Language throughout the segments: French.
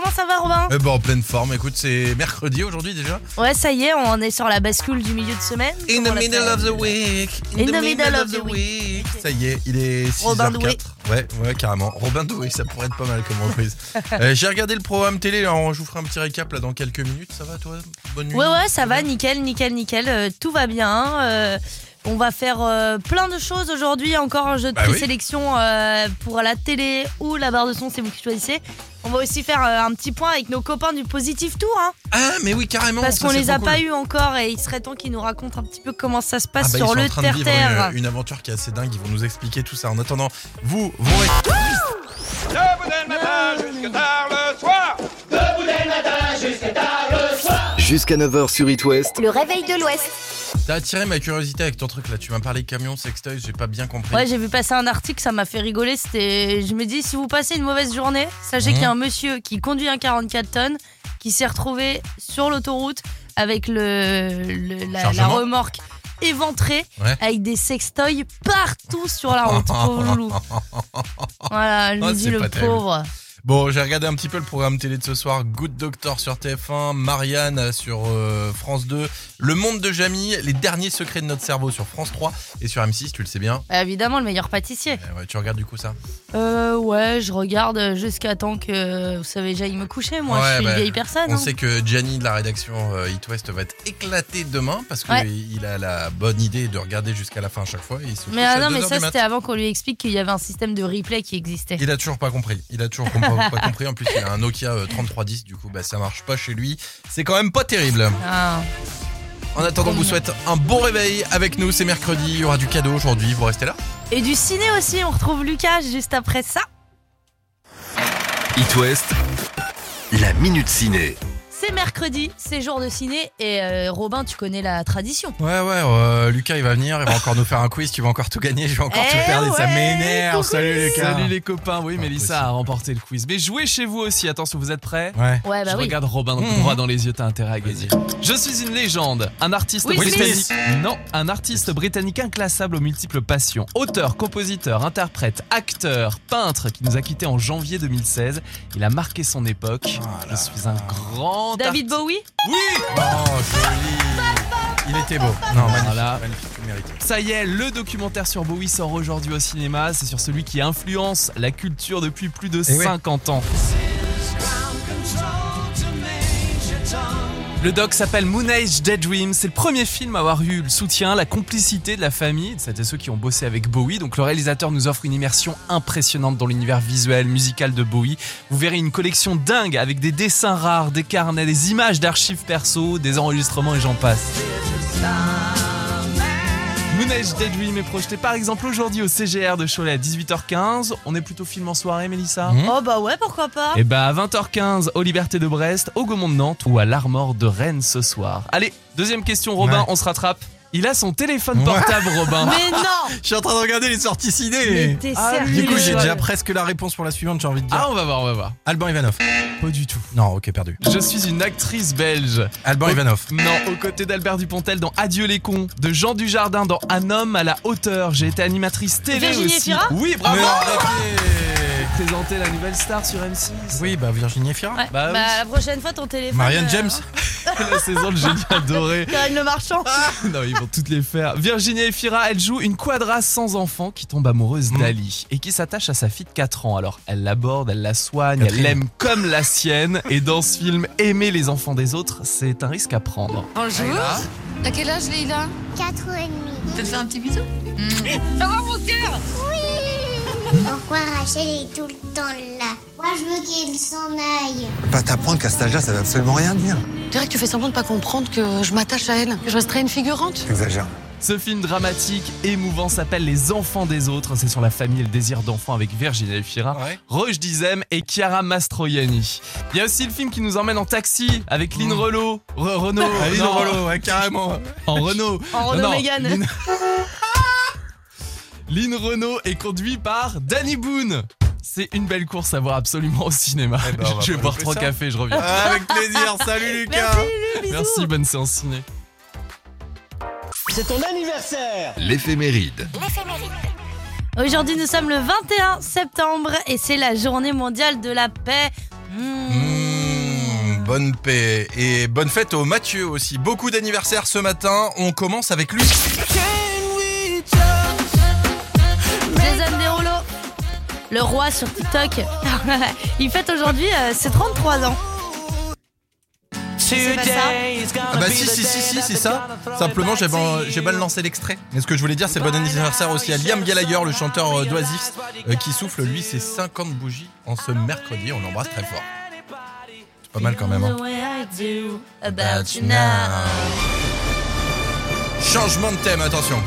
comment ça va Robin Eh ben, en pleine forme, écoute, c'est mercredi aujourd'hui déjà. Ouais, ça y est, on est sur la bascule du milieu de semaine. In the on middle of the week. In the middle of the week. Ça y est, il est 6h04. Robin Doué. Ouais, ouais, carrément. Robin Doué, ça pourrait être pas mal comme reprise. Euh, J'ai regardé le programme télé, alors je vous ferai un petit récap là dans quelques minutes. Ça va toi? Bonne nuit? Ouais, ouais, ça va, nickel, nickel, nickel, euh, tout va bien. euh, on va faire euh, plein de choses aujourd'hui, encore un jeu de Bah oui. présélection euh, pour la télé ou la barre de son, c'est vous qui choisissez. On va aussi faire euh, un petit point avec nos copains du Positif Tour, hein, Ah, mais oui, carrément. parce ça, qu'on c'est les a trop pas cool. eu encore et il serait temps qu'ils nous racontent un petit peu comment ça se passe Ah bah, ils sur sont le en train de vivre terre-terre. une, une aventure qui est assez dingue, ils vont nous expliquer tout ça. En attendant, vous, vous restez- Debout dès le matin jusque tard le soir. Jusqu'à 9h sur It West, Le réveil de l'Ouest. T'as attiré ma curiosité avec ton truc là. Tu m'as parlé camion, sextoy, j'ai pas bien compris. Ouais, j'ai vu passer un article, ça m'a fait rigoler. C'était, je me dis, si vous passez une mauvaise journée, sachez Mhm. qu'il y a un monsieur qui conduit un 44 tonnes, qui s'est retrouvé sur l'autoroute avec le, le- la, remorque éventrée, Ouais. avec des sextoys partout sur la route. Pauvre loulou. Voilà, je Oh, me dis le terrible. Bon, j'ai regardé un petit peu le programme télé de ce soir. Good Doctor sur TF1, Marianne sur euh, France 2, Le Monde de Jamie, Les Derniers Secrets de notre cerveau sur France 3 et sur M6, tu le sais bien. Bah, évidemment, le meilleur pâtissier. Euh, ouais, tu regardes du coup ça? Euh, ouais, je regarde jusqu'à temps que, vous savez, j'aille me coucher. Moi, Ouais, je suis bah, une vieille personne. On hein. sait que Gianni de la rédaction euh, It West va être éclaté demain parce Ouais. qu'il a la bonne idée de regarder jusqu'à la fin à chaque fois. et il se couche Mais ah non, 2 mais ça c'était avant qu'on lui explique qu'il y avait un système de replay qui existait. Il a toujours pas compris. Il a toujours comp- pas compris. En plus, il a un Nokia euh, 3310. Du coup, bah, ça marche pas chez lui. C'est quand même pas terrible. Ah. En attendant, on vous souhaite un bon réveil avec nous. C'est mercredi. Il y aura du cadeau aujourd'hui. Vous restez là. Et du ciné aussi, on retrouve Lucas juste après ça. It West, la Minute Ciné. C'est mercredi, c'est jour de ciné et euh, Robin, tu connais la tradition. Ouais, ouais. euh, Lucas, il va venir. Il va encore nous faire un quiz. Tu vas encore tout gagner. Je vais encore Eh tout perdre. et ça m'énerve. Salut, Lucas. Salut les copains, oui Mélissa a remporté le quiz. Mais jouez chez vous aussi, attention vous êtes prêts Ouais. Ouais, bah Je oui. regarde Robin Mmh. droit dans les yeux, t'as intérêt à gagner. Je suis une légende, un artiste britannique. Non, un artiste britannique inclassable aux multiples passions. Auteur, compositeur, interprète, acteur, peintre qui nous a quittés en janvier 2016. Il a marqué son époque. Oh Je suis un grand David. Bowie Oui Oh, joli. Il était beau. Non, magnifique. Voilà. Magnifique. Mérites. Ça y est, le documentaire sur Bowie sort aujourd'hui au cinéma. C'est sur celui qui influence la culture depuis plus de Eh ouais. 50 ans. Le doc s'appelle Moon Age Daydream. C'est le premier film à avoir eu le soutien, la complicité de la famille, et ceux qui ont bossé avec Bowie. Donc le réalisateur nous offre une immersion impressionnante dans l'univers visuel, musical de Bowie. Vous verrez une collection dingue avec des dessins rares, des carnets, des images d'archives perso, des enregistrements et j'en passe. Age Daydream est projeté par exemple aujourd'hui au CGR de Cholet à 18h15. On est plutôt film en soirée, Mélissa Mmh. Oh bah ouais, pourquoi pas Et bah à 20h15 aux Libertés de Brest, au Gaumont de Nantes ou à l'Armor de Rennes ce soir. Allez, deuxième question Robin, Ouais. on se rattrape. Il a son téléphone portable Robin. Mais non Je suis en train de regarder les sorties Mais ciné. t'es Ah, sérieux Du coup, j'ai déjà presque la réponse pour la suivante. J'ai envie de dire. Ah on va voir, on va voir. Alban Ivanov. Pas du tout. Non, ok, perdu. Je suis une actrice belge. Alban. Ivanov. Non, aux côtés d'Albert Dupontel dans Adieu les cons, de Jean Dujardin dans Un homme à la hauteur. J'ai été animatrice télé Virginie aussi. Efira Oui, bravo. Mais arrêtez. Présenter la nouvelle star sur M6. Oui, bah Virginie Efira. Ouais, Bah Bah, oui. la prochaine fois ton téléphone. Marianne euh, James. la saison de Génie adoré. Karine Le Marchand. Non, ils vont toutes les faire. Virginie Efira, elle joue une quadra sans enfant qui tombe amoureuse Mm. d'Ali et qui s'attache à sa fille de 4 ans. Alors, elle l'aborde, elle la soigne, Catherine. elle l'aime comme la sienne. Et dans ce film, aimer les enfants des autres, c'est un risque à prendre. Bonjour. T'as quel âge, Leïla? 4 ans et demi. Tu te faire un petit bisou? Pourquoi Rachel est tout le temps là Moi, je veux qu'il s'en aille. Pas t'apprendre qu'à cet âge-là, ça veut absolument rien dire. Je dirais que tu fais semblant de pas comprendre que je m'attache à elle, que je resterai une figurante. T'exagères. Ce film dramatique, émouvant, s'appelle Les enfants des autres. C'est sur la famille et le désir d'enfant avec Virginie Efira. Ouais. Roche Dizem et Chiara Mastroianni. Il y a aussi le film qui nous emmène en taxi avec Lynn Mm. Renault. Re- Renault. Non, Rollo, ouais, carrément. En Renault. En Renault Mégane. Lynn... Renault est conduit par Danny Boone. C'est une belle course à voir absolument au cinéma. Eh ben, je vais boire trois ça. cafés, je reviens. Ah, avec plaisir. Salut Lucas. Merci. Merci, bonne séance ciné. L'éphéméride. Aujourd'hui, nous sommes le 21 septembre et c'est la journée mondiale de la paix. Mmh. Mmh, bonne paix et bonne fête au Mathieu aussi. Beaucoup d'anniversaires ce matin. On commence avec lui. Le roi sur TikTok. Il fête aujourd'hui euh, ses 33 ans. C'est pas ça Ah bah si si si si c'est ça. Simplement j'ai mal, j'ai mal lancé l'extrait. Mais ce que je voulais dire c'est bon anniversaire aussi à Liam Gallagher, le chanteur euh, d'Oasis, euh, qui souffle lui ses 50 bougies en ce mercredi. On l'embrasse très fort. C'est pas mal quand même. Hein. The way I do about you now. Changement de thème, attention.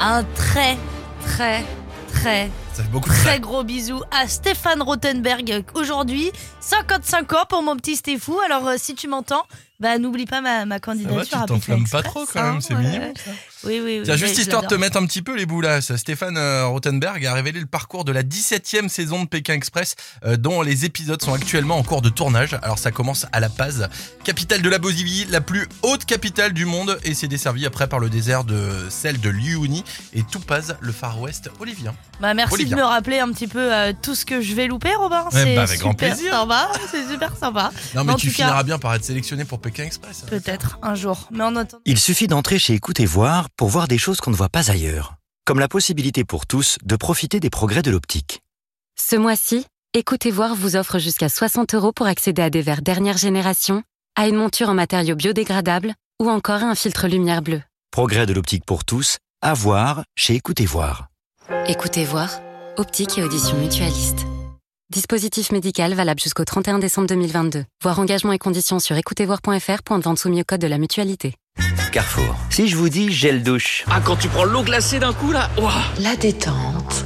Un très, très, très, beaucoup de très gros bisou à Stéphane Rothenberg aujourd'hui. 55 ans pour mon petit Stéphou. Alors, euh, si tu m'entends, bah n'oublie pas ma, ma Ça candidature. va, tu à t'enflammes pas trop quand même, hein, c'est ouais. mignon. ça. Oui, oui, oui. Tiens, juste histoire de te mettre un petit peu les boules là, ça, Stéphane euh, Rothenberg a révélé le parcours de la 17e saison de Pékin Express, euh, dont les épisodes sont actuellement en cours de tournage. Alors ça commence à La Paz, capitale de la Bolivie, la plus haute capitale du monde, et c'est desservi après par le désert de celle de Liuni et Toupaz, le Far West olivien. Bah, merci Olivia. de me rappeler un petit peu euh, tout ce que je vais louper, Robin. Ouais, c'est bah, avec grand super plaisir. sympa. C'est super sympa. Non mais En tu cas- finiras bien par être sélectionné pour Pékin Express. Peut-être un jour. Mais en attendant. Il suffit d'entrer chez Écoute et Voir pour voir des choses qu'on ne voit pas ailleurs. Comme la possibilité pour tous de profiter des progrès de l'optique. Ce mois-ci, Écoutez voir vous offre jusqu'à 60 euros pour accéder à des verres dernière génération, à une monture en matériaux biodégradables ou encore à un filtre lumière bleue. Progrès de l'optique pour tous, à voir chez Écoute et Voir. Écoutez voir, optique et audition mutualiste. Dispositif médical valable jusqu'au 31 décembre 2022. Voir engagement et conditions sur écoutezvoir.fr. Point de vente soumis au code de la mutualité. Carrefour. Si je vous dis gel douche. Ah, quand tu prends l'eau glacée d'un coup, là, ouah. La détente.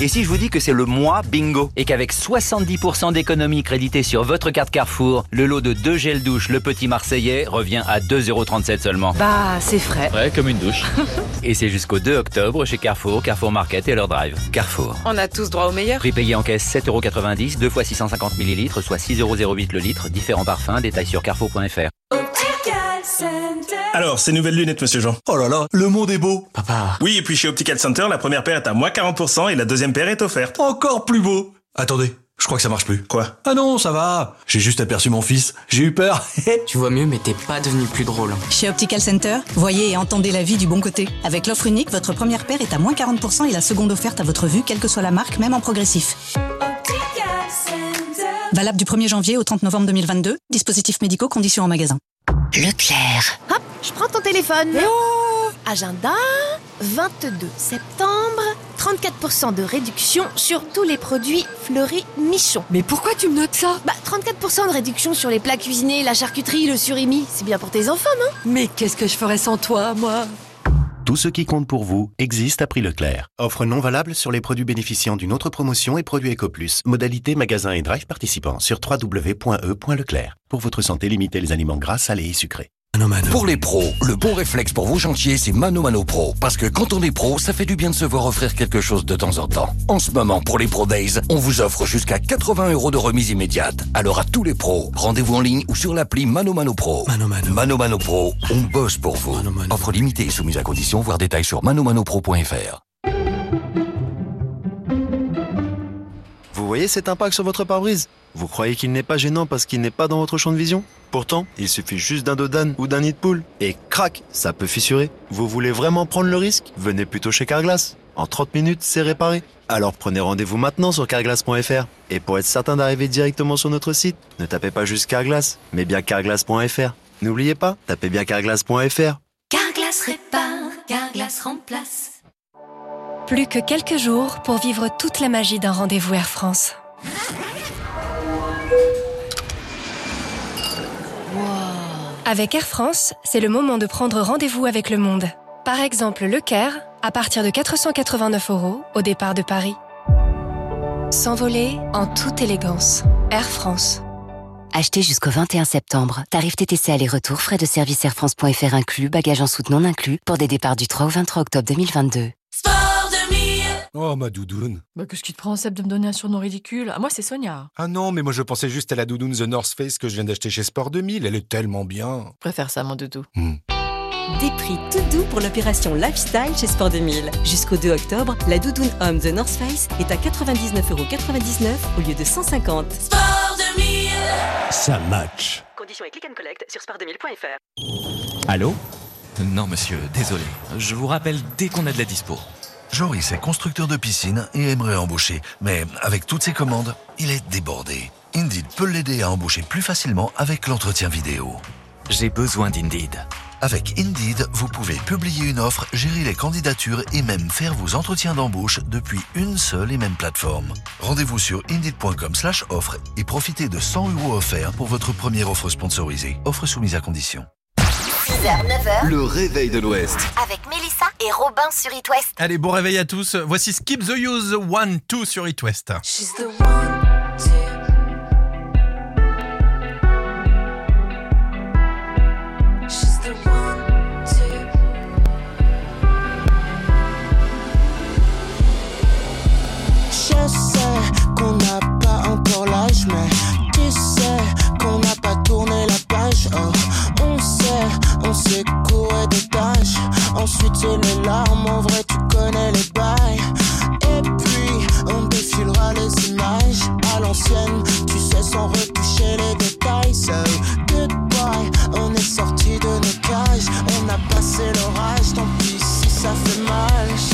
Et si je vous dis que c'est le mois bingo et qu'avec 70% d'économie créditée sur votre carte Carrefour, le lot de deux gels douche Le Petit Marseillais revient à 2,37€ seulement. Bah, c'est frais. Ouais, comme une douche. Et c'est jusqu'au 2 octobre chez Carrefour, Carrefour Market et leur drive. Carrefour. On a tous droit au meilleur. Prix payé en caisse 7,90€, 2 fois 650 ml, soit 6,08€ le litre. Différents parfums, détails sur carrefour.fr. Alors, ces nouvelles lunettes, monsieur Jean? Oh là là, le monde est beau. Papa. Oui, et puis chez Optical Center, la première paire est à moins 40% et la deuxième paire est offerte. Encore plus beau. Attendez, je crois que ça marche plus. Quoi? Ah non, ça va. J'ai juste aperçu mon fils. J'ai eu peur. Tu vois mieux, mais t'es pas devenu plus drôle. Chez Optical Center, voyez et entendez la vie du bon côté. Avec l'offre unique, votre première paire est à moins 40% et la seconde offerte à votre vue, quelle que soit la marque, même en progressif. Valable du 1er janvier au 30 novembre 2022. Dispositifs médicaux, conditions en magasin. Leclerc. Hop, je prends ton téléphone. Agenda, 22 septembre, 34% de réduction sur tous les produits Fleury Michon. Mais pourquoi tu me notes ça? Bah, 34% de réduction sur les plats cuisinés, la charcuterie, le surimi. C'est bien pour tes enfants, non? Mais qu'est-ce que je ferais sans toi, moi? Tout ce qui compte pour vous existe à prix Leclerc. Offre non valable sur les produits bénéficiant d'une autre promotion et produits EcoPlus. Modalité magasin et drive participants sur www.e.leclerc. Pour votre santé, limitez les aliments gras, salés et sucrés. Pour les pros, le bon réflexe pour vos chantiers, c'est Mano Mano Pro. Parce que quand on est pro, ça fait du bien de se voir offrir quelque chose de temps en temps. En ce moment, pour les Pro Days, on vous offre jusqu'à 80 euros de remise immédiate. Alors à tous les pros, rendez-vous en ligne ou sur l'appli Mano Mano Pro. Mano Mano. Mano Mano Pro, on bosse pour vous. Offre limitée et soumise à condition, voir détails sur manomanopro.fr. voyez cet impact sur votre pare-brise? Vous croyez qu'il n'est pas gênant parce qu'il n'est pas dans votre champ de vision? Pourtant, il suffit juste d'un dos d'âne ou d'un nid de poule. Et crac, ça peut fissurer. Vous voulez vraiment prendre le risque? Venez plutôt chez Carglass. En 30 minutes, c'est réparé. Alors prenez rendez-vous maintenant sur carglass.fr. Et pour être certain d'arriver directement sur notre site, ne tapez pas juste Carglass, mais bien carglass.fr. N'oubliez pas, tapez bien carglass.fr. Carglass répare, Carglass remplace. Plus que quelques jours pour vivre toute la magie d'un rendez-vous Air France. Avec Air France, c'est le moment de prendre rendez-vous avec le monde. Par exemple, Le Caire, à partir de 489 euros au départ de Paris. S'envoler en toute élégance. Air France. Achetez jusqu'au 21 septembre. Tarif TTC aller-retour, frais de service airfrance.fr inclus, bagages en soute non inclus, pour des départs du 3 au 23 octobre 2022. Oh, ma doudoune. Bah, qu'est-ce qui te prend, Seb, de me donner un surnom ridicule? Ah, moi, c'est Sonia. Ah non, mais moi je pensais juste à la doudoune The North Face que je viens d'acheter chez Sport 2000. Elle est tellement bien. Je préfère ça, mon doudou. Hmm. Des prix tout doux pour l'opération Lifestyle chez Sport 2000. Jusqu'au 2 octobre, la doudoune homme The North Face est à 99,99€ au lieu de 150. Sport 2000 Ça match. Conditions et click and collect sur sport2000.fr. Allô? Non, monsieur, désolé. Je vous rappelle dès qu'on a de la dispo. Joris est constructeur de piscine et aimerait embaucher, mais avec toutes ses commandes, il est débordé. Indeed peut l'aider à embaucher plus facilement avec l'entretien vidéo. J'ai besoin d'Indeed. Avec Indeed, vous pouvez publier une offre, gérer les candidatures et même faire vos entretiens d'embauche depuis une seule et même plateforme. Rendez-vous sur indeed.com slash offre et profitez de 100 euros offerts pour votre première offre sponsorisée. Offre soumise à condition. 6h, 9h. Le réveil de l'Ouest. Avec Mélissa et Robin sur It West. Allez, bon réveil à tous. Voici Skip the Use 1-2 sur It West. She's the one, Oh, on sait, on sait courir des tâches. Ensuite, c'est les larmes, en vrai, tu connais les bails. Et puis, on défilera les images à l'ancienne, tu sais, sans retoucher les détails. So, goodbye, on est sorti de nos cages. On a passé l'orage, tant pis si ça fait mal.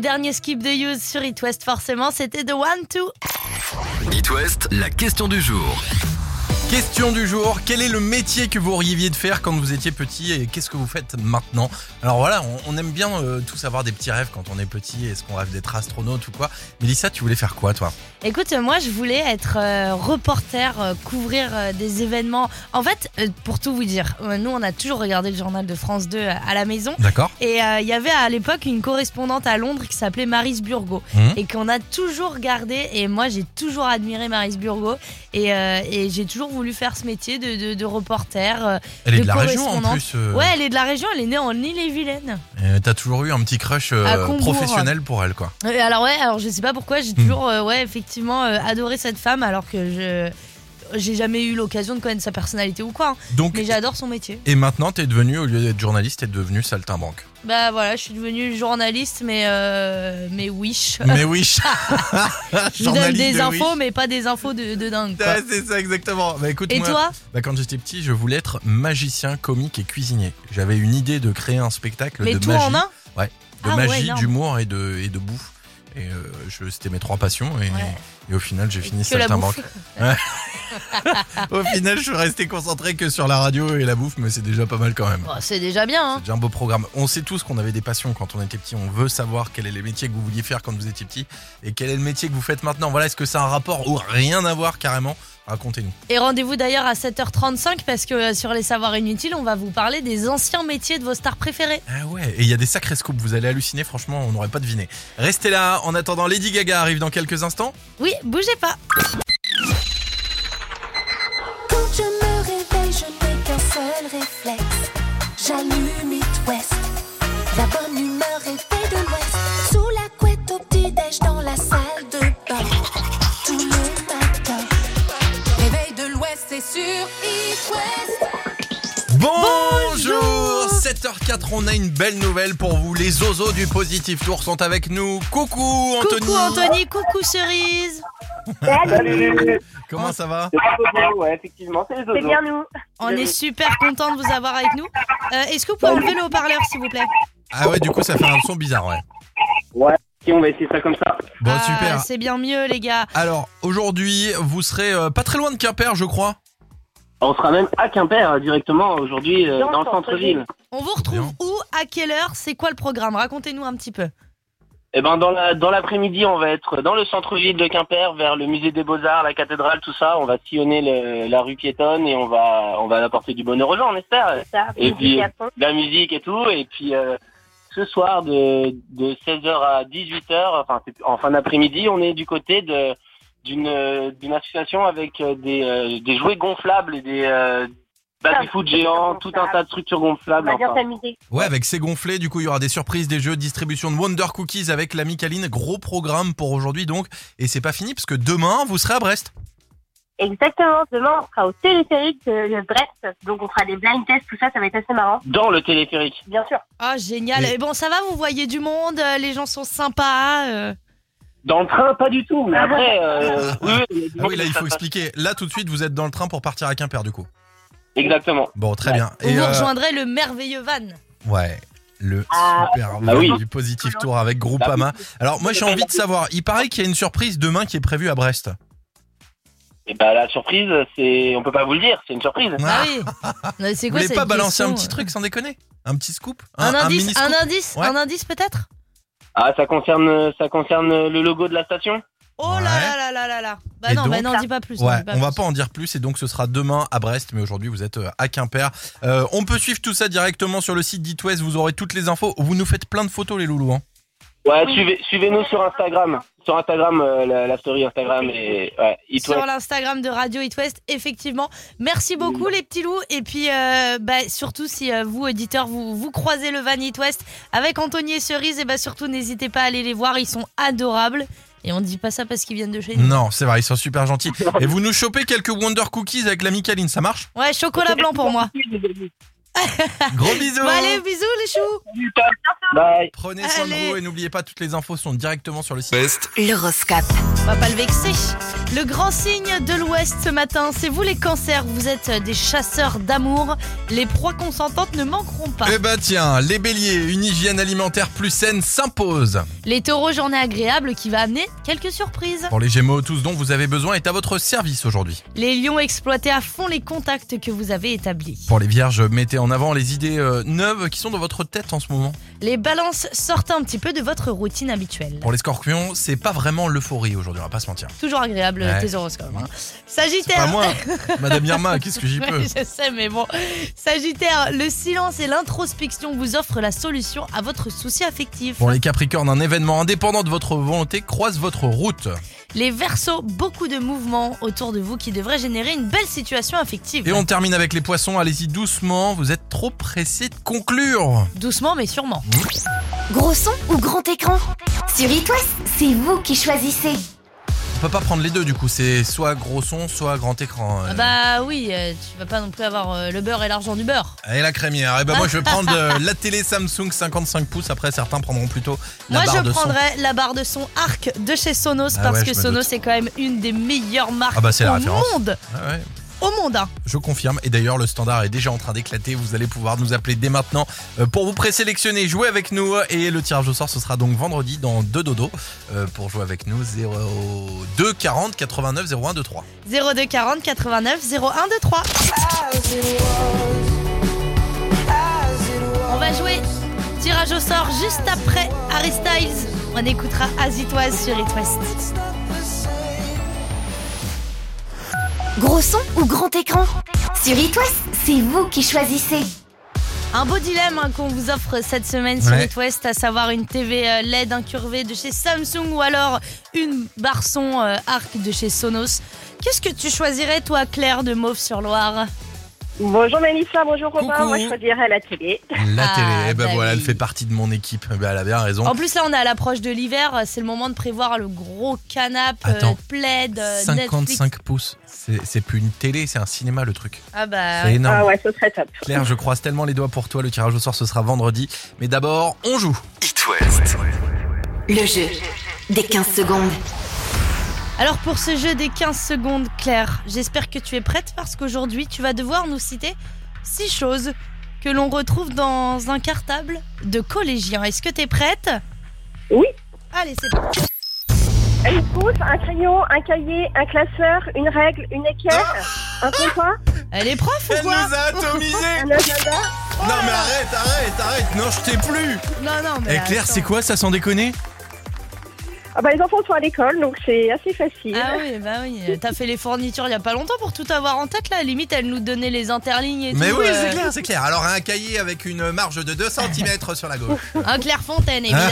Le dernier skip de Use sur It West, forcément, c'était The One Two. It West, la question du jour. Question du jour, quel est le métier que vous rêviez de faire quand vous étiez petit et qu'est-ce que vous faites maintenant Alors voilà, on, on aime bien euh, tous avoir des petits rêves quand on est petit, est-ce qu'on rêve d'être astronaute ou quoi Mélissa, tu voulais faire quoi toi? Écoute, moi je voulais être euh, reporter, euh, couvrir des événements. En fait, pour tout vous dire, nous on a toujours regardé le journal de France 2 à la maison. D'accord. Et il y avait à l'époque une correspondante à Londres qui s'appelait Maris Burgo. Mhm. Et qu'on a toujours regardé. Et moi j'ai toujours admiré Maris Burgo. Et, et j'ai toujours voulu faire ce métier de, de- de reporter. euh, Elle est de la région, en plus, euh. Ouais, elle est de la région, elle est née en Ille-et-Vilaine. T'as toujours eu un petit crush euh, professionnel pour elle quoi Alors ouais, alors je sais pas pourquoi, j'ai toujours euh, ouais effectivement adoré cette femme alors que je j'ai jamais eu l'occasion de connaître sa personnalité ou quoi. hein. Donc- mais j'adore son métier. Et maintenant t'es devenu, au lieu d'être journaliste, t'es devenu saltimbanque. Bah voilà, je suis devenue journaliste mais euh, mais wish. Mais wish. je vous donne des de infos Wish. mais pas des infos de, de dingue. Ouais, c'est ça exactement. Bah, écoute, Et moi, toi bah, Quand j'étais petit, je voulais être magicien, comique et cuisinier. J'avais une idée de créer un spectacle Mais de tout magie. en un Ouais, de Ah magie, d'humour et de, et de bouffe. Et euh, c'était mes trois passions. Et, et au final, j'ai fini saltimbanque. au final, je suis resté concentré que sur la radio et la bouffe, mais c'est déjà pas mal quand même. Bon, c'est déjà bien. Hein. C'est déjà un beau programme. On sait tous qu'on avait des passions quand on était petit. On veut savoir quel est les métiers que vous vouliez faire quand vous étiez petit et quel est le métier que vous faites maintenant. Voilà, est-ce que a un rapport ou rien à voir carrément Racontez-nous. Et rendez-vous d'ailleurs à 7h35 parce que euh, sur les savoirs inutiles, on va vous parler des anciens métiers de vos stars préférées. Ah ouais, et il y a des sacrés scoops, vous allez halluciner, franchement, on n'aurait pas deviné. Restez là, en attendant, Lady Gaga arrive dans quelques instants. Oui, bougez pas. Quand je me réveille, je n'ai qu'un seul réflexe. J'allume It West. La bonne humeur 4, on a une belle nouvelle pour vous. Les zozos du Positif Tour sont avec nous. Coucou Anthony. Coucou Anthony, coucou Cerise. Salut Comment ça va C'est pas Zozo, ouais, effectivement, c'est les Zozo. C'est bien nous. On est super content de vous avoir avec nous. Euh, Est-ce que vous pouvez enlever le haut-parleur s'il vous plaît Ah ouais, du coup, ça fait un son bizarre, ouais. Ouais, ok, on va essayer ça comme ça. Bon, Ah, super. C'est bien mieux les gars. Alors, aujourd'hui, vous serez euh, pas très loin de Quimper, je crois. On sera même à Quimper euh, directement aujourd'hui euh, dans, le centre-ville. On vous retrouve où À quelle heure C'est quoi le programme? Racontez-nous un petit peu. Et ben dans la dans l'après-midi, on va être dans le centre-ville de Quimper, vers le musée des Beaux-Arts, la cathédrale, tout ça. On va sillonner le- la rue piétonne et on va on va apporter du bonheur aux gens, on espère. et puis de la musique et tout. Et puis euh, ce soir de de 16h à 18h, enfin en fin d'après-midi, on est du côté de d'une euh, d'une association avec euh, des euh, des jouets gonflables et des euh, baby-foot géants, tout un tas de structures gonflables. enfin. Ouais, avec ces gonflés, du coup, il y aura des surprises, des jeux, distribution de Wonder Cookies avec l'ami Kaline. Gros programme pour aujourd'hui, donc. Et c'est pas fini, parce que demain, vous serez à Brest. Exactement, demain on sera au téléphérique de Brest, donc on fera des blind tests, tout ça, ça va être assez marrant. Dans le téléphérique. Bien sûr. Ah génial. Et- Et bon ça va, vous voyez du monde, les gens sont sympas. euh. Dans le train, pas du tout. Mais après, euh, oui, Ah monde oui, là, il faut expliquer. Là, tout de suite, vous êtes dans le train pour partir à Quimper, du coup. Exactement. Bon, très bien. Vous Et, vous euh, rejoindrez le merveilleux van. Ouais. Le Ah, super ah oui. du Positif Tour avec Groupama. Alors, moi, j'ai envie de savoir. Il paraît qu'il y a une surprise demain qui est prévue à Brest. Et bah la surprise, c'est, on peut pas vous le dire, c'est une surprise. Ah oui. Vous voulez pas balancer un petit euh truc sans déconner? Un petit scoop? Un, indice, un indice, Ouais. un indice peut-être? Ah, ça concerne, ça concerne le logo de la station? Oh là là là là là là. Bah Et non, bah non, dis pas plus. non, Ouais, dis pas on va plus. pas en dire plus et donc ce sera demain à Brest, mais aujourd'hui vous êtes euh, à Quimper. Euh, on peut suivre tout ça directement sur le site d'It West, vous aurez toutes les infos. Vous nous faites plein de photos les loulous. Hein. Ouais, suivez, suivez-nous sur Instagram. Sur Instagram, euh, la, la story Instagram et ouais, It Sur l'Instagram de Radio It West, effectivement. Merci beaucoup les petits loups. Et puis, euh, bah, surtout si euh, vous, auditeurs, vous, vous croisez le Van It West avec Anthony et Cerise, et bah, surtout n'hésitez pas à aller les voir, ils sont adorables. Et on ne dit pas ça parce qu'ils viennent de chez nous. Non, c'est vrai, ils sont super gentils. Et vous nous chopez quelques Wonder Cookies avec l'ami Kaline, ça marche? Ouais, chocolat blanc pour moi. Gros bisous Bon, allez, bisous les choux. Bye. Prenez soin de Allez. vous et n'oubliez pas, toutes les infos sont directement sur le site. L'horoscope. On va pas le vexer. Le grand signe de l'Ouest ce matin, c'est vous les cancers. Vous êtes des chasseurs d'amour. Les proies consentantes ne manqueront pas. Eh bah tiens, les béliers, une hygiène alimentaire plus saine s'impose. Les taureaux, journée agréable qui va amener quelques surprises. Pour les gémeaux, tout ce dont vous avez besoin est à votre service aujourd'hui. Les lions, exploitez à fond les contacts que vous avez établis. Pour les vierges, mettez en avant les idées euh, neuves qui sont dans votre tête en ce moment. Les balances, sortez un petit peu de votre routine habituelle. Pour les scorpions, c'est pas vraiment l'euphorie aujourd'hui, on va pas se mentir. Toujours agréable Ouais. tes horoscopes. hein. Sagittaire. Pas moi, Madame Irma, qu'est-ce que j'y peux je sais, mais bon. Sagittaire, le silence et l'introspection vous offrent la solution à votre souci affectif. Pour les capricornes, un événement indépendant de votre volonté croise votre route. Les versos, beaucoup de mouvements autour de vous qui devraient générer une belle situation affective. Et on termine avec les poissons, allez-y doucement, vous êtes trop pressés de conclure. Doucement, mais sûrement. Gros son ou grand écran? Sur It c'est vous qui choisissez. On peut pas prendre les deux du coup, c'est soit gros son, soit grand écran. euh. Ah Bah oui, euh, tu vas pas non plus avoir euh, le beurre et l'argent du beurre. Et la crémière, et ben moi je vais prendre euh, la télé Samsung 55 pouces, après certains prendront plutôt la Moi, barre je de son. prendrais la barre de son Arc de chez Sonos Ah parce ouais, que je me Sonos doute. est quand même une des meilleures marques Ah bah, c'est la au référence. monde. Ah ouais. Au monde. Je confirme. Et d'ailleurs, le standard est déjà en train d'éclater. Vous allez pouvoir nous appeler dès maintenant euh, pour vous présélectionner, jouer avec nous. Et le tirage au sort, ce sera donc vendredi dans deux dodo. Euh, pour jouer avec nous, 02 40 89 01 23. 02 40 89 01 23. On va jouer tirage au sort juste après Harry Styles. On écoutera Azitoise sur It West. Gros son ou grand écran Sur It West, c'est vous qui choisissez. Un beau dilemme hein, qu'on vous offre cette semaine sur Ouais. It West, à savoir une TV euh, LED incurvée de chez Samsung ou alors une barre son euh, Arc de chez Sonos. Qu'est-ce que tu choisirais toi Claire de Mauve sur Loire? Bonjour Mélissa, bonjour Robin. Moi, je choisirais la télé. La Ah, télé, eh ben bah voilà, oui. elle fait partie de mon équipe. Eh ben, elle a bien raison. En plus, là, on est à l'approche de l'hiver. C'est le moment de prévoir le gros canapé, Attends. plaid, euh, 55 Netflix. pouces. C'est c'est plus une télé, c'est un cinéma le truc. Ah bah. C'est énorme. Ah ouais, ce serait top. Claire, je croise tellement les doigts pour toi. Le tirage au sort, ce sera vendredi. Mais d'abord, on joue. It West. Le jeu des 15 secondes. Alors pour ce jeu des 15 secondes, Claire, j'espère que tu es prête parce qu'aujourd'hui tu vas devoir nous citer six choses que l'on retrouve dans un cartable de collégien. Est-ce que tu es prête? Oui. Allez, c'est parti. Une pousse, un crayon, un cahier, un classeur, une règle, une équerre, un compas, Elle est prof ou Elle quoi? nous a atomisés un agenda. Non mais arrête, arrête, arrête Non, je t'ai plus Non, non, mais. Eh Claire, attends. c'est quoi ça sans déconner? Ah bah les enfants sont à l'école, donc c'est assez facile. Ah oui, bah oui. T'as fait les fournitures il y a pas longtemps pour tout avoir en tête là. Limite, elle nous donnait les interlignes et Mais tout. oui, euh, c'est clair, c'est clair. Alors un cahier avec une marge de 2 cm sur la gauche. Un Clairefontaine, évidemment.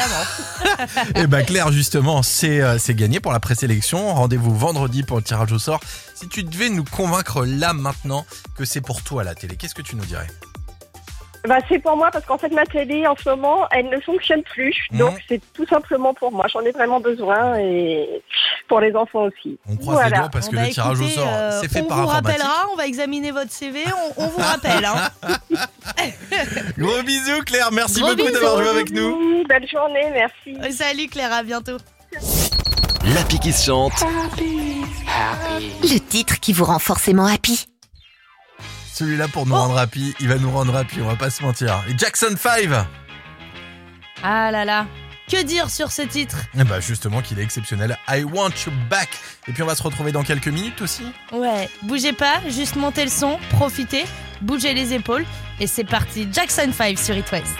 Et bah Claire, justement, c'est euh, c'est gagné pour la présélection. Rendez-vous vendredi pour le tirage au sort. Si tu devais nous convaincre là maintenant que c'est pour toi la télé, qu'est-ce que tu nous dirais? Bah c'est pour moi parce qu'en fait ma télé en ce moment elle ne fonctionne plus, Mhm. donc c'est tout simplement pour moi. J'en ai vraiment besoin et pour les enfants aussi. On croise les doigts parce que le tirage au sort, euh, c'est fait on par vous rappellera, on va examiner votre CV, on, on vous rappelle. Hein. Gros bisous Claire, merci Gros beaucoup d'avoir joué avec nous. Belle journée, merci. Euh, Salut Claire, à bientôt. L'appli qui se chante. Le titre qui vous rend forcément happy. Celui-là pour nous rendre happy, il va nous rendre happy, on va pas se mentir. Et Jackson 5 Ah là là, que dire sur ce titre? Eh bah justement qu'il est exceptionnel. I want you back. Et puis on va se retrouver dans quelques minutes aussi. Ouais, bougez pas, juste montez le son, profitez, bougez les épaules et c'est parti. Jackson 5 sur It West.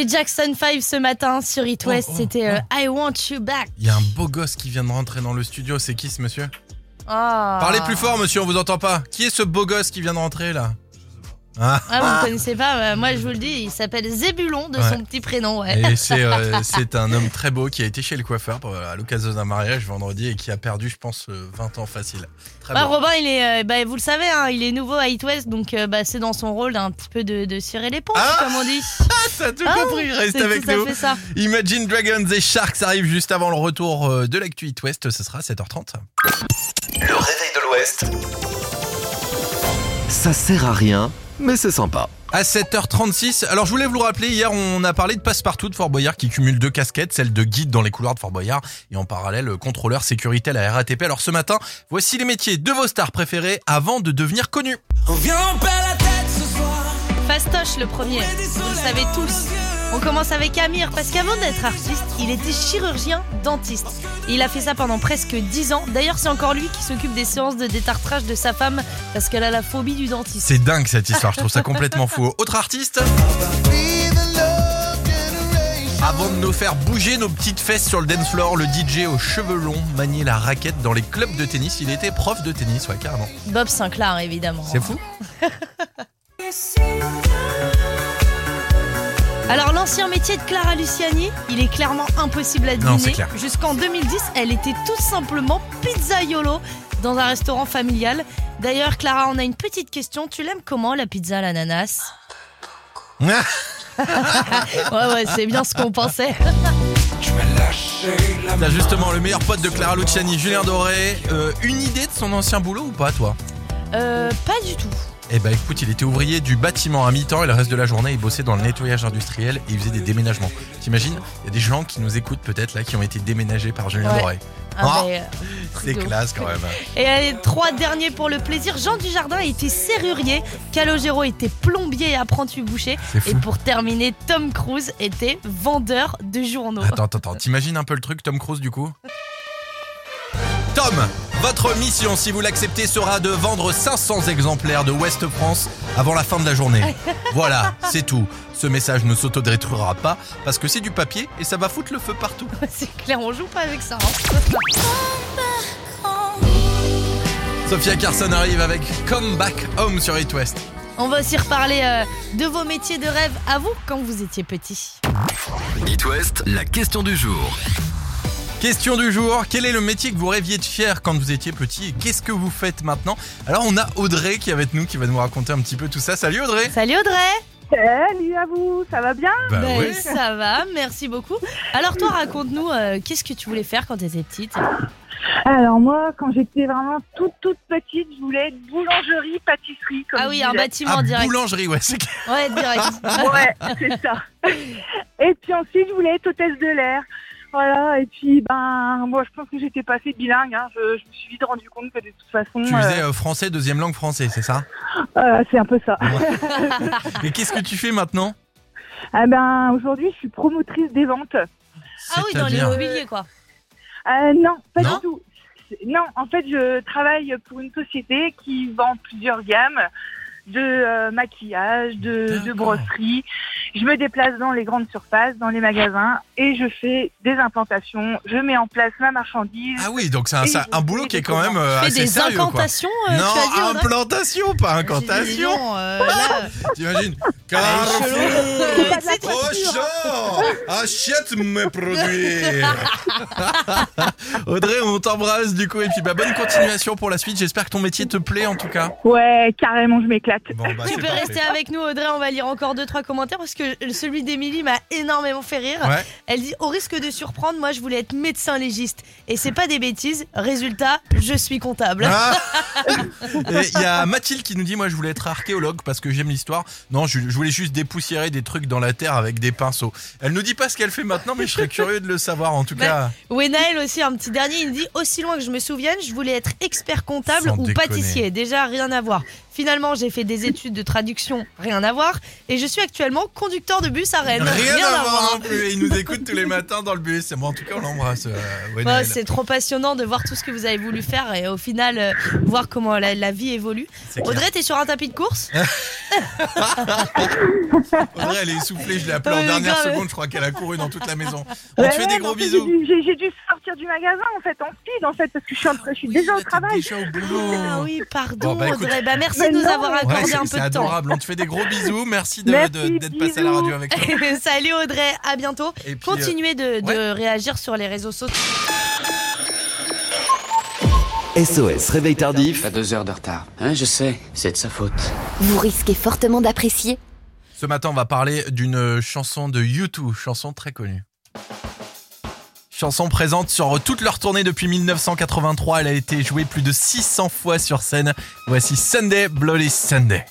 Les Jackson 5 ce matin sur It West, Oh, oh, c'était euh, I Want You Back. Il y a un beau gosse qui vient de rentrer dans le studio. C'est qui ce monsieur? Ah. Parlez plus fort, monsieur, on vous entend pas. Qui est ce beau gosse qui vient de rentrer là? Ah. Ah, vous ne connaissez pas euh, Moi, je vous le dis, il s'appelle Zébulon de Ouais. son petit prénom. Ouais. Et c'est euh, c'est un homme très beau qui a été chez le coiffeur pour- à l'occasion d'un mariage vendredi et qui a perdu, je pense, euh, 20 ans facile. Très Bah, beau. Robin, il est, euh, bah, vous le savez, hein, il est nouveau à It West, donc euh, bah, c'est dans son rôle d'un petit peu de, de cirer l'éponge, comme on dit. T'as tout Ah, compris, reste c'est avec nous. fait ça. Imagine Dragons et Sharks arrivent juste avant le retour euh, de l'actu It West, ce sera à 7h30. Le réveil de l'Ouest. Ça sert à rien, mais c'est sympa. À 7h36, alors je voulais vous le rappeler, hier on a parlé de Passepartout de Fort Boyard qui cumule deux casquettes, celle de guide dans les couloirs de Fort Boyard et en parallèle euh, contrôleur sécurité à la RATP. Alors ce matin, voici les métiers de vos stars préférés avant de devenir connus. On vient en perd la tête ce soir. Fastoche, le premier, vous le savez tous. On commence avec Amir, parce qu'avant d'être artiste, il était chirurgien dentiste. Il a fait ça pendant presque 10 ans. D'ailleurs, c'est encore lui qui s'occupe des séances de détartrage de sa femme, parce qu'elle a la phobie du dentiste. C'est dingue cette histoire, je trouve ça complètement fou. Autre artiste Avant de nous faire bouger nos petites fesses sur le dance floor, le DJ aux cheveux longs maniait la raquette dans les clubs de tennis. Il était prof de tennis, ouais, carrément. Bob Sinclair, évidemment. C'est fou Alors l'ancien métier de Clara Luciani, il est clairement impossible à deviner. clair. Jusqu'en 2010, elle était tout simplement pizzaiolo dans un restaurant familial. D'ailleurs, Clara, on a une petite question. Tu l'aimes comment la pizza à l'ananas? Ouais, ouais, c'est bien ce qu'on pensait. T'as justement le meilleur pote de Clara Luciani, Julien Doré. Euh, une idée de son ancien boulot ou pas, toi? Euh, pas du tout. Eh ben écoute, il était ouvrier du bâtiment à mi-temps et le reste de la journée, il bossait dans le nettoyage industriel et il faisait des déménagements. T'imagines Il y a des gens qui nous écoutent peut-être là qui ont été déménagés par Julien Ouais. Doré. Ah, Ah, euh, c'est ouf. classe quand même. Et allez, trois derniers pour le plaisir. Jean Dujardin était serrurier, Calogero était plombier et apprenti boucher. Et pour terminer, Tom Cruise était vendeur de journaux. Attends, attends, attends. T'imagines un peu le truc, Tom Cruise, du coup? Tom, votre mission, si vous l'acceptez, sera de vendre 500 exemplaires de West France avant la fin de la journée. Voilà, c'est tout. Ce message ne s'autodétruira pas parce que c'est du papier et ça va foutre le feu partout. C'est clair, on joue pas avec ça. hein. Sophia Carson arrive avec Come Back Home sur It West. On va aussi reparler euh, de vos métiers de rêve à vous quand vous étiez petit. It West, la question du jour. Question du jour, quel est le métier que vous rêviez de faire quand vous étiez petit et qu'est-ce que vous faites maintenant Alors on a Audrey qui est avec nous qui va nous raconter un petit peu tout ça. Salut Audrey Salut Audrey Salut à vous, ça va bien Bah Ben, ouais. Ça va, merci beaucoup. Alors toi, raconte-nous, euh, qu'est-ce que tu voulais faire quand tu étais petite Alors moi, quand j'étais vraiment toute toute petite, je voulais être boulangerie, pâtisserie. Comme Ah oui, un bâtiment Ah, direct. boulangerie, ouais, c'est Ouais, direct. ouais, c'est ça. Et puis ensuite, je voulais être hôtesse de l'air. Voilà, et puis ben, moi je pense que j'étais pas assez bilingue. hein. Je, je me suis vite rendu compte que de toute façon, Tu euh, faisais euh, français, deuxième langue français, c'est ça? Euh, c'est un peu ça. Et qu'est-ce que tu fais maintenant? Ah ben, aujourd'hui, je suis promotrice des ventes. Ah oui, dans l'immobilier quoi. Euh, non, pas Non du tout. Non, en fait, je travaille pour une société qui vend plusieurs gammes de euh, maquillage, de, de brosserie. Je me déplace dans les grandes surfaces, dans les magasins, et je fais des implantations. Je mets en place ma marchandise. Ah oui, donc c'est un, ça- boulot qui est des quand même euh, assez des sérieux, quoi. incantations, euh, non, tu as dit, Audrey implantation, pas incantation. euh, là, T'imagines. Carrefour Auchan Achète mes produits Audrey, on t'embrasse du coup et puis bah, bonne continuation pour la suite. J'espère que ton métier te plaît en tout cas. Ouais, carrément, je m'éclate. Bon, bah, Tu peux parfait. rester avec nous, Audrey. On va lire encore deux trois commentaires parce que celui d'Émilie m'a énormément fait rire. Ouais. Elle dit au risque de surprendre, moi je voulais être médecin légiste et c'est pas des bêtises. Résultat, je suis comptable. Ah Il y a Mathilde qui nous dit Moi je voulais être archéologue parce que j'aime l'histoire. Non, je, je voulais juste dépoussiérer des trucs dans la terre avec des pinceaux. Elle nous dit pas ce qu'elle fait maintenant, mais je serais curieux de le savoir en tout Bah, cas. Wenaël aussi, un petit dernier, il dit aussi loin que je me souvienne, je voulais être expert comptable Sans ou déconner. pâtissier. Déjà, rien à voir. Finalement, j'ai fait des études de traduction, rien à voir. Et je suis actuellement conducteur de bus à Rennes. Rien, à voir non plus. Et il nous écoute tous les matins dans le bus. Bon, en tout cas, on l'embrasse. euh, Bon, Wenaël. c'est trop passionnant de voir tout ce que vous avez voulu faire et au final, euh, voir comment la, la vie évolue. Audrey, t'es sur un tapis de course Audrey, elle est essoufflée, je l'ai appelée Ouais, en dernière grave. seconde, je crois qu'elle a couru dans toute la maison. On Ouais, te fait ouais, des gros bisous. j'ai dû- sortir du magasin en fait en speed en fait parce que je suis, en train- je suis déjà au travail. Ah oui, pardon Bon, bah, écoute. Audrey. Bah, merci de nous avoir accordé Ouais, c'est- un peu c'est de temps. adorable. On te fait des gros bisous. Merci de- Merci, de- d'être passé à la radio avec nous. Salut Audrey, à bientôt. Et puis, Continuez de, de ouais. réagir sur les réseaux sociaux. SOS Réveil Tardif. À deux heures de retard. Hein, je sais, c'est de sa faute. Vous risquez fortement d'apprécier. Ce matin, on va parler d'une chanson de U2, chanson très connue. Chanson présente sur toute leur tournée depuis 1983. Elle a été jouée plus de 600 fois sur scène. Voici Sunday, Bloody Sunday.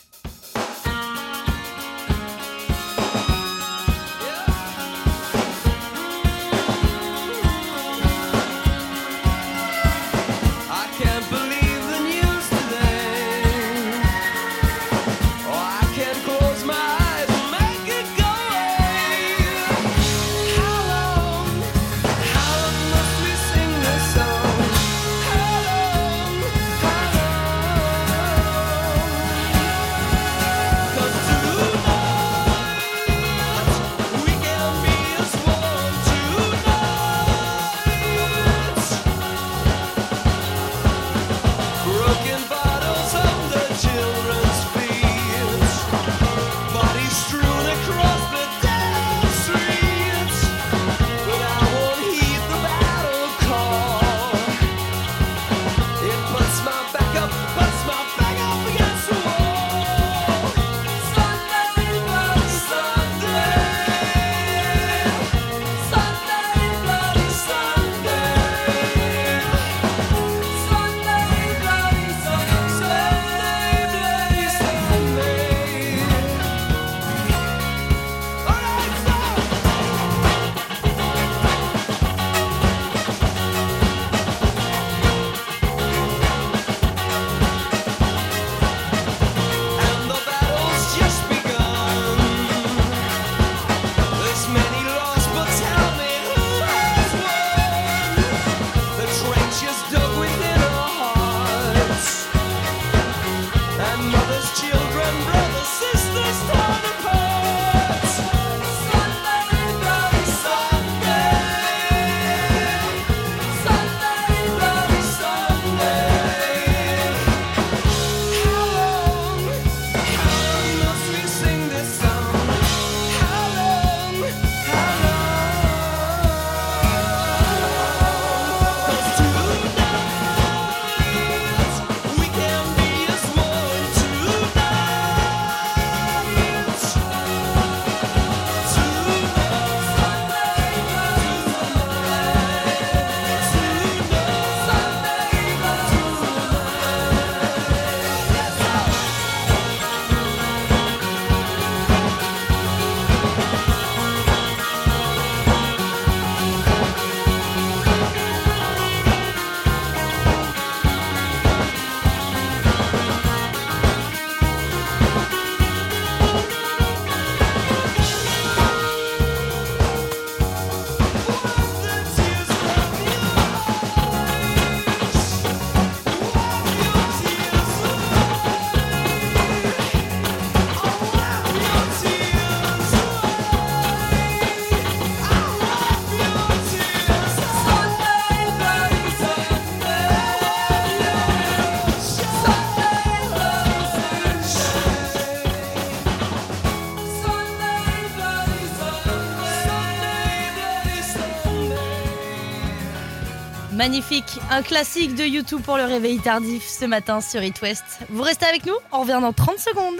Magnifique, un classique de YouTube pour le réveil tardif ce matin sur It West. Vous restez avec nous, on revient dans 30 secondes.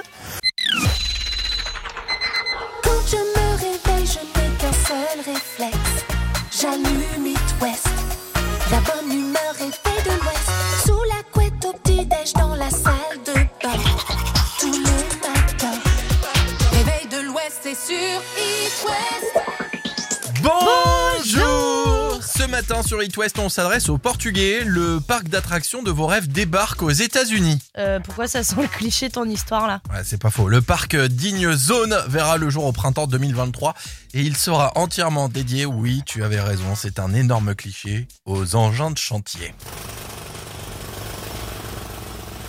Sur It West, on s'adresse au Portugais. Le parc d'attractions de vos rêves débarque aux États-Unis. Euh, pourquoi ça sent le cliché ton histoire là Ouais, c'est pas faux. Le parc Digne Zone verra le jour au printemps 2023 et il sera entièrement dédié, oui, tu avais raison, c'est un énorme cliché, aux engins de chantier.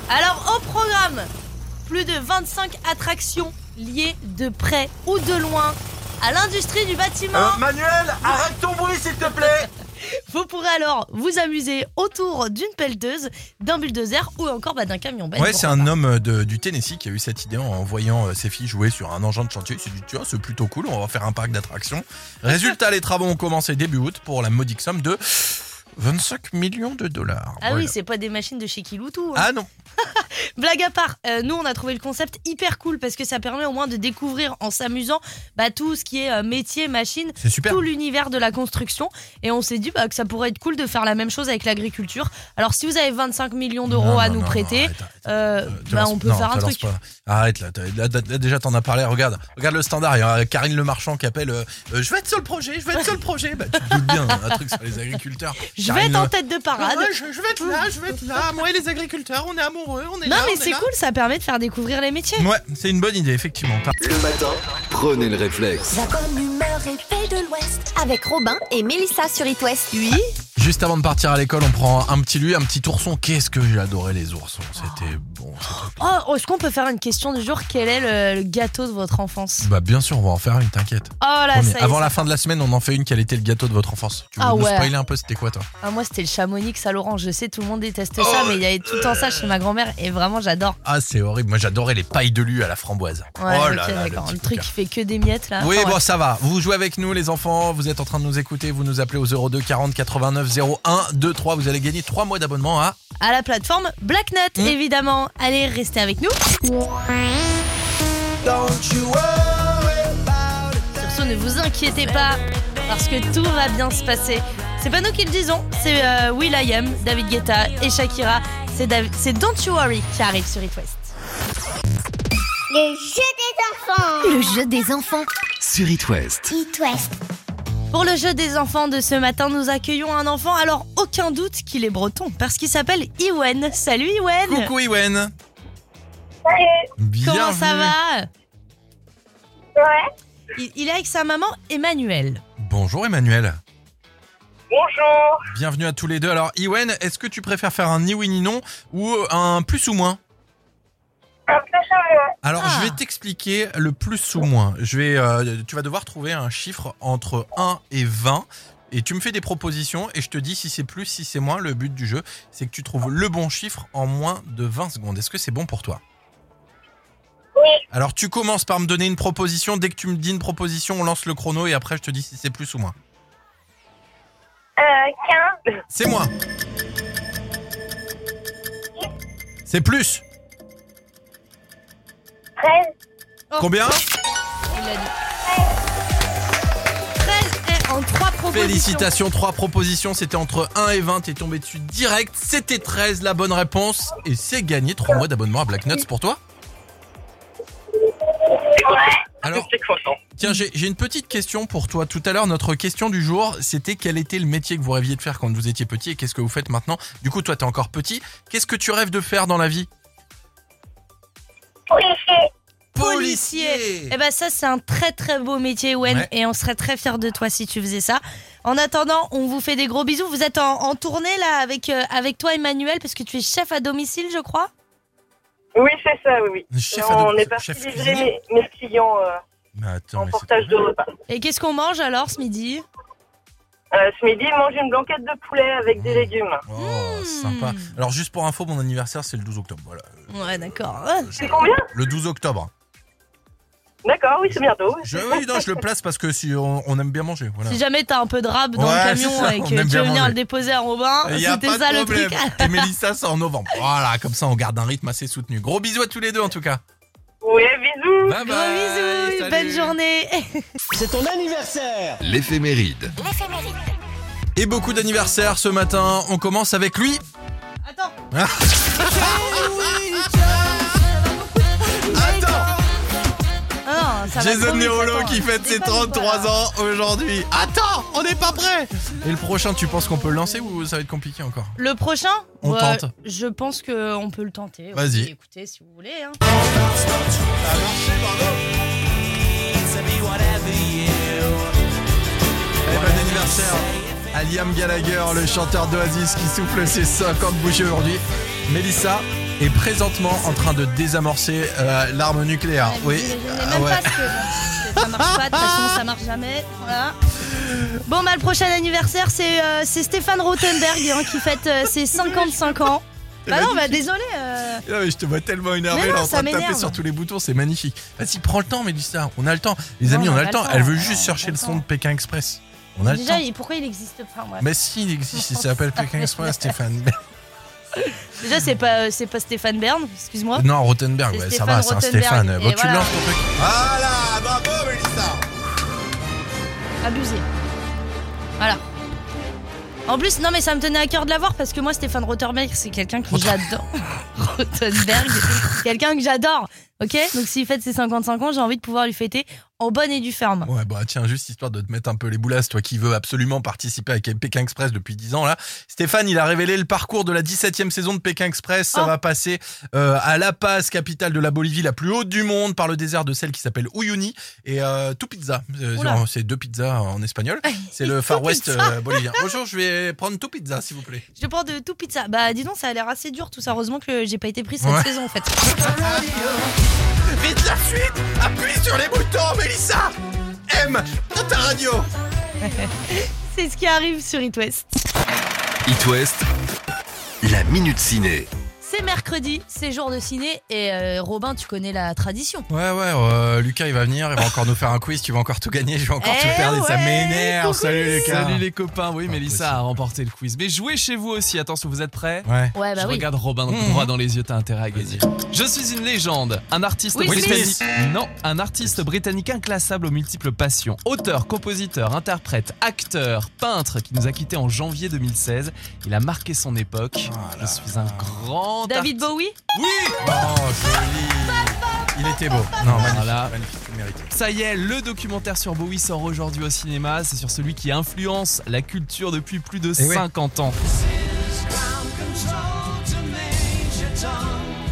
Alors au programme plus de 25 attractions liées de près ou de loin à l'industrie du bâtiment. Euh, Manuel, arrête ton bruit s'il te plaît Vous pourrez alors vous amuser autour d'une pelleteuse, d'un bulldozer ou encore bah, d'un camion ben. Ouais, c'est un homme de- du Tennessee qui a eu cette idée en voyant euh, ses filles jouer sur un engin de chantier. Il s'est dit, tiens, c'est plutôt cool, on va faire un parc d'attractions. Résultat, les travaux ont commencé début août pour la modique somme de 25 millions de dollars. Ah Voilà. oui, c'est pas des machines de chez Kiloutou. hein. Ah non Blague à part, euh, nous on a trouvé le concept hyper cool parce que ça permet au moins de découvrir en s'amusant bah, tout ce qui est euh, métier, machine, super. tout l'univers de la construction. Et on s'est dit bah, que ça pourrait être cool de faire la même chose avec l'agriculture. Alors si vous avez 25 millions d'euros à non, nous non, prêter, euh, bah, lance- on peut non, faire un truc. pas. Arrête là, déjà t'en as parlé, regarde, regarde le standard, il y a Karine Le Marchand qui appelle euh, Je vais être sur le projet, je vais être sur le projet. Bah tu te doutes bien, un truc sur les agriculteurs. Je vais Karine être en tête de parade. Ouais, je, je vais être là, je vais être là. Moi et les agriculteurs, on est amoureux, on est non là. mais on est c'est cool, ça permet de faire découvrir les métiers. Ouais, c'est une bonne idée, effectivement. Le matin, prenez le réflexe. La bonne humeur est faite de l'Ouest. Avec Robin et Mélissa sur It West. Oui. Juste avant de partir à l'école, on prend un petit lui, un petit ourson. Qu'est-ce que j'ai adoré les oursons, c'était bon. c'était- Oh, est-ce qu'on peut faire une question du jour? Quel est le, le gâteau de votre enfance? Bah bien sûr, on va en faire une, t'inquiète. Oh là, ça y est, Avant ça- la fin de la semaine, on en fait une. Quel était le gâteau de votre enfance? Tu veux Ah nous ouais. spoiler un peu C'était quoi toi? Ah, moi, c'était le chamonix à l'orange. Je sais, tout le monde déteste Oh. ça, mais il y avait tout le temps ça chez ma grand-mère et vraiment, j'adore. Ah, c'est horrible. Moi, j'adorais les pailles de lu à la framboise. Ouais, oh ok, là là, le d'accord. petit Le, truc qui fait que des miettes là. Oui, Enfin, bon, ouais. ça va. Vous jouez avec nous, les enfants. Vous êtes en train de nous écouter. Vous nous appelez au 02 40 89 01 23. Vous allez gagner 3 mois d'abonnement à. À la plateforme Black Nut, Mmh. évidemment. Allez, restez avec nous. Sur ce, ne vous inquiétez pas, parce que tout va bien se passer. C'est pas nous qui le disons, c'est euh, Will I Am, David Guetta et Shakira. C'est Don't You Worry qui arrive sur It West. Le jeu des enfants. Le jeu des enfants. Sur It West. It West. Pour le jeu des enfants de ce matin, nous accueillons un enfant, alors aucun doute qu'il est breton, parce qu'il s'appelle Iwen. Salut Iwen Coucou, Iwen Comment ça va? Ouais. il, il est avec sa maman Emmanuel. Bonjour, Emmanuel. Bonjour. Bienvenue à tous les deux. Alors, Iwen, est-ce que tu préfères faire un ni oui ni non ou un plus ou moins? Alors, Ah. je vais t'expliquer le plus ou moins. Je vais, euh, tu vas devoir trouver un chiffre entre 1 et 20. Et tu me fais des propositions et je te dis si c'est plus, si c'est moins. Le but du jeu, c'est que tu trouves le bon chiffre en moins de 20 secondes. Est-ce que c'est bon pour toi? Oui. Alors, tu commences par me donner une proposition. Dès que tu me dis une proposition, on lance le chrono et après, je te dis si c'est plus ou moins. Euh, 15. C'est moins. C'est plus. 13. Combien Il a dit. 13 est en 3 propositions. Félicitations, trois propositions, c'était entre 1 et 20, t'es tombé dessus direct, c'était 13 la bonne réponse, et c'est gagné 3 mois d'abonnement à Black Nuts pour toi Alors, tiens, j'ai j'ai une petite question pour toi. Tout à l'heure, notre question du jour, c'était quel était le métier que vous rêviez de faire quand vous étiez petit et qu'est-ce que vous faites maintenant? Du coup, toi, t'es encore petit. Qu'est-ce que tu rêves de faire dans la vie? Policier. Policier Eh ben ça c'est un très très beau métier Wen Ouais. et on serait très fiers de toi si tu faisais ça. En attendant, on vous fait des gros bisous. Vous êtes en, en tournée là avec euh, avec toi Emmanuel parce que tu es chef à domicile, je crois. Oui, c'est ça, oui. oui. Chef à on domicile, est parti livrer mes, mes clients euh, Mais attends, en mais portage de repas. Et qu'est-ce qu'on mange alors ce midi? Euh, ce midi, ils mangent une blanquette de poulet avec des légumes. Oh, sympa. Alors, juste pour info, mon anniversaire, c'est le 12 octobre. Voilà. Ouais, d'accord. C'est combien? Le 12 octobre. D'accord, oui, c'est bientôt. Je, oui, non, je le place parce que si on, on aime bien manger. Voilà. Si jamais t'as un peu de rab dans Ouais, le camion ça, et on que aime tu bien veux venir manger. le déposer à Robin, Il y a c'était pas ça de le problème. truc. Et Mélissa, c'est en novembre. Voilà, comme ça, on garde un rythme assez soutenu. Gros bisous à tous les deux, en tout cas. Oui, bisous. Bye Gros bye. bisous, salut. bonne journée. C'est ton anniversaire L'éphéméride. Et beaucoup d'anniversaires ce matin. On commence avec lui. Attends. ça Jason attends. qui fête ses 33 ans aujourd'hui. Attends, on n'est pas prêt. Et le prochain, tu penses qu'on peut le lancer ou ça va être compliqué encore Le prochain On tente. Je pense qu'on peut le tenter. Vas-y. Écoutez, si vous voulez. hein. Eh bon anniversaire à Liam Gallagher, le chanteur d'Oasis qui souffle ses 50 bougies aujourd'hui. Mélissa, est présentement en train de désamorcer euh, l'arme nucléaire. Oui. Je Ah même ouais. pas ce que ça marche pas, de toute façon ça marche jamais. Voilà. Bon bah le prochain anniversaire c'est euh, c'est Stéphane Rothenberg hein, qui fête euh, ses 55 ans. Bah non bah désolé. euh, Non, mais je te vois tellement énervé là en train de taper sur tous les boutons, c'est magnifique. Vas-y, prends le temps, Mélissa. On a le temps. Les Non, amis, on, a le temps. Elle veut Ouais, juste chercher le son de Pékin Express. On a le Déjà temps. pourquoi il existe pas. Mais si, il existe, il s'appelle Pékin Express, Stéphane. Déjà c'est pas euh, c'est pas Stéphane Bern, excuse-moi. non, Rothenberg, C'est ouais, ça Stéphane va, c'est un. Stéphane. Bon, tu voilà. lances ton truc. Voilà, bravo, Mélissa. Abusé. Voilà. En plus, non mais ça me tenait à cœur de l'avoir parce que moi Stéphane Rothenberg c'est quelqu'un que j'adore. Rothenberg, quelqu'un que j'adore. Ok Donc s'il fête ses 55 ans, j'ai envie de pouvoir lui fêter en bonne et due ferme. Ouais, bah tiens, juste histoire de te mettre un peu les boulasses, toi qui veux absolument participer avec Pékin Express depuis 10 ans là. Stéphane, il a révélé le parcours de la 17e saison de Pékin Express. Ça Oh. va passer euh, à La Paz, capitale de la Bolivie, la plus haute du monde, par le désert de celle qui s'appelle Uyuni et euh, tout pizza. Euh, c'est deux pizzas en espagnol. C'est le Far West euh, bolivien. Bonjour, je vais prendre tout pizza s'il vous plaît. Je prends de tout pizza. Bah dis donc, ça a l'air assez dur tout ça. Heureusement que j'ai pas été prise cette Ouais. saison en fait. Vite la suite Appuie sur les boutons, Mélissa M dans ta radio C'est ce qui arrive sur It West. It West, la minute ciné. C'est mercredi, c'est jour de ciné et euh, Robin, tu connais la tradition. Ouais, ouais, euh, Lucas il va venir, il va encore nous faire un quiz, tu vas encore tout gagner, je vais encore Eh tout perdre et ça ouais, m'énerve. coucou. Salut Lucas. Salut les copains, oui, Mélissa a remporté le quiz. Mais jouez chez vous aussi, attention, vous êtes prêts? Ouais. Ouais, bah Je oui. regarde Robin Mmh. droit dans les yeux, t'as intérêt à gagner. Je suis une légende, un artiste Will Smith. britannique. Non, un artiste britannique inclassable aux multiples passions. Auteur, compositeur, interprète, acteur, peintre qui nous a quittés en janvier 2016. Il a marqué son époque. Je suis un grand David Bowie Oui Oh, joli. Il était beau. Non, magnifique, Voilà. magnifique, mérité. Ça y est, le documentaire sur Bowie sort aujourd'hui au cinéma. C'est sur celui qui influence la culture depuis plus de Eh ouais. 50 ans.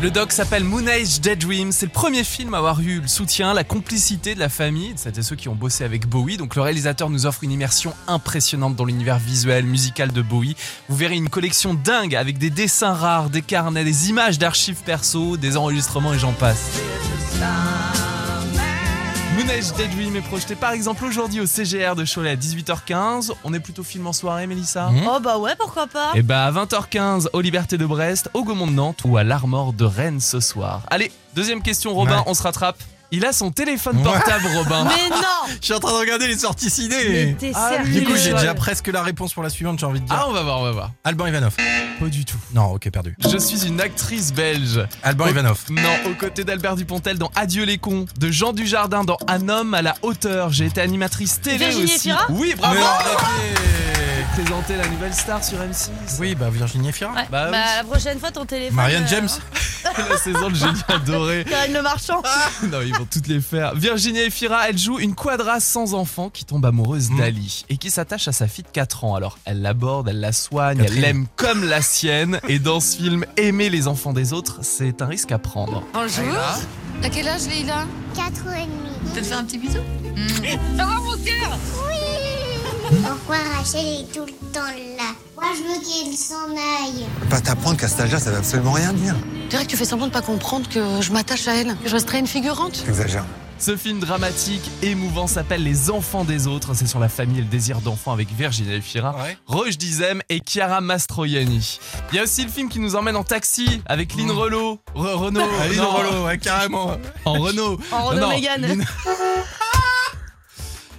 Le doc s'appelle Moon Age Daydream. C'est le premier film à avoir eu le soutien, la complicité de la famille. C'était ceux qui ont bossé avec Bowie. Donc le réalisateur nous offre une immersion impressionnante dans l'univers visuel, musical de Bowie. Vous verrez une collection dingue avec des dessins rares, des carnets, des images d'archives perso, des enregistrements et j'en passe. Age Daydream est projeté par exemple aujourd'hui au CGR de Cholet à 18h15. On est plutôt film en soirée, Mélissa Mmh. Oh bah ouais, pourquoi pas et bah à 20h15 aux Libertés de Brest, au Gaumont de Nantes ou à l'Armor de Rennes ce soir. Allez, deuxième question Robin, Ouais. on se rattrape. Il a son téléphone portable Robin. Mais non Je suis en train de regarder les sorties ciné. Mais Ah, sérieux Du coup, j'ai déjà presque la réponse pour la suivante, j'ai envie de dire. Ah on va voir, on va voir. Alban Ivanov. Pas du tout. Non, ok, perdu. Je suis une actrice belge. Alban. Ivanov. Non, aux côtés d'Albert Dupontel dans Adieu les cons, de Jean Dujardin dans Un homme à la hauteur. J'ai été animatrice télé Virginie aussi. Oui, bravo. Mais. Présenter la nouvelle star sur M6. Oui, bah Virginie Efira. Ouais, Bah Bah, oui. la prochaine fois ton téléphone. Marianne euh, James. la saison de Génie adoré. Karine Le Marchand. Non, ils vont toutes les faire. Virginia Efira, elle joue une quadra sans enfant qui tombe amoureuse Mm. d'Ali et qui s'attache à sa fille de 4 ans. Alors, elle l'aborde, elle la soigne, elle l'aime comme la sienne. Et dans ce film, aimer les enfants des autres, c'est un risque à prendre. Bonjour. À quel âge, Leïla? 4 ans et demi. Peut-être faire un petit bisou? Ça va, mon cœur Pourquoi Rachel est tout le temps là Moi, je veux qu'il s'en aille. Pas t'apprendre qu'à cet âge-là, ça veut absolument rien dire. Tu dirais que tu fais semblant de pas comprendre que je m'attache à elle, que je resterai une figurante T'exagères. Ce film dramatique, émouvant, s'appelle Les enfants des autres. C'est sur la famille et le désir d'enfant avec Virginia Efira, Ouais. Roche Dizem et Chiara Mastroianni. Il y a aussi le film qui nous emmène en taxi avec Lynn Renault. Re- Renault. Aline non, Rollo, ouais, carrément. En Renault. En Renault Mégane.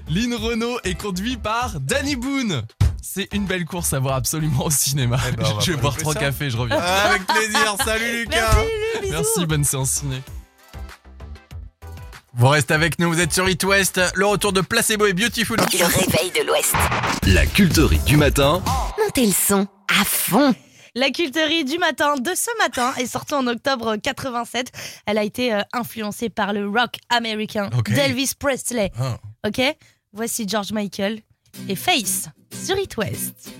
Lynn... Renault est conduit par Danny Boone. C'est une belle course à voir absolument au cinéma. Eh ben, je vais boire trois ça. cafés, je reviens. Ah, avec plaisir. Salut Lucas. Merci. Merci, bonne séance ciné. Vous restez avec nous, vous êtes sur It West. Le retour de Placebo et Beautiful. Le réveil de l'Ouest. La culterie du matin. Montez le son à fond. La culterie du matin de ce matin est sortie en octobre 87. Elle a été euh, influencée par le rock américain d'Elvis Presley. Ah. Ok? Voici George Michael et Face sur It West.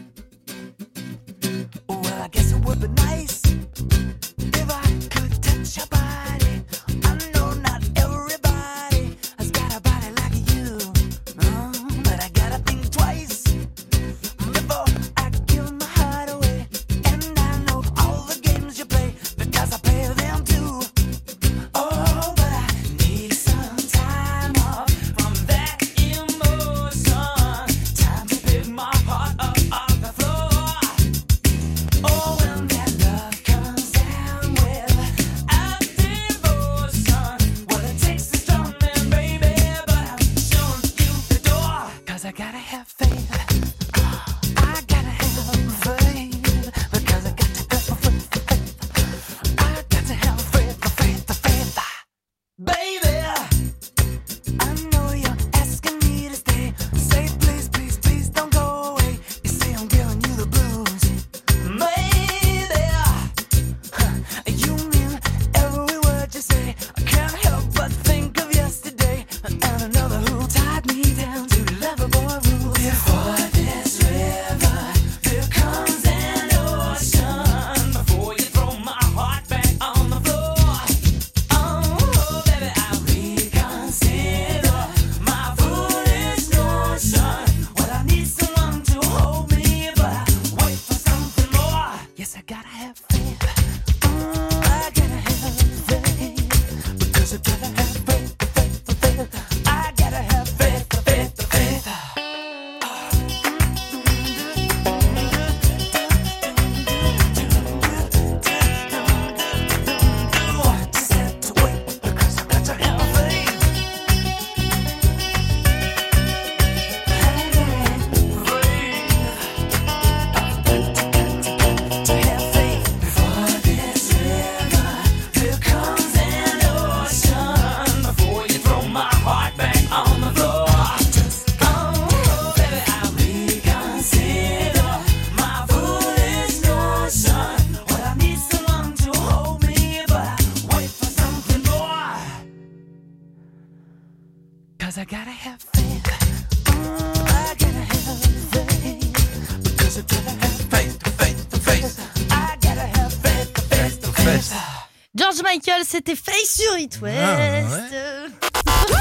C'était Face sur It West. Ah,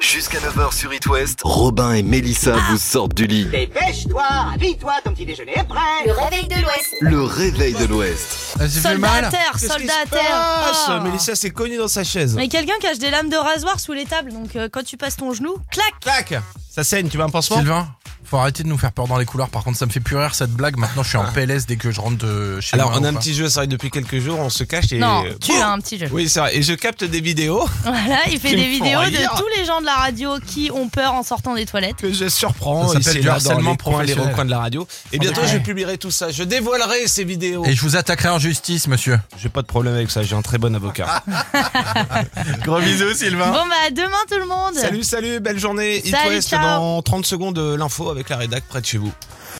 Jusqu'à 9h sur It West, Robin et Mélissa vous sortent du lit. Dépêche-toi, habille-toi, ton petit déjeuner est prêt. Le réveil de l'Ouest. Le réveil de l'Ouest. Soldat à terre, soldat à terre. Oh. Mélissa s'est cognée dans sa chaise. Mais quelqu'un cache des lames de rasoir sous les tables, donc euh, quand tu passes ton genou, clac Clac Ça saigne, tu veux un pansement Sylvain, faut arrêter de nous faire peur dans les couloirs. Par contre, ça me fait plus rire cette blague. Maintenant, je suis en PLS dès que je rentre de chez Alors, moi. on a un pas. petit jeu, c'est vrai, depuis quelques jours, on se cache et. Non, tu Boum as un petit jeu. Oui, c'est vrai. Et je capte des vidéos Voilà, il fait des vidéos rire. de tous les gens de la radio qui ont peur en sortant des toilettes. que je surprends Ça s'appelle du harcèlement dans les recoins de la radio. Et bientôt, je publierai tout ça. Je dévoilerai ces vidéos. Et je vous attaquerai en justice, monsieur. J'ai pas de problème avec ça, j'ai un très bon avocat. Gros bisous, Sylvain. Bon bah à demain tout le monde. salut, salut, belle journée. It Salut, West ciao. dans 30 secondes, euh, l'info avec la rédac près de chez vous.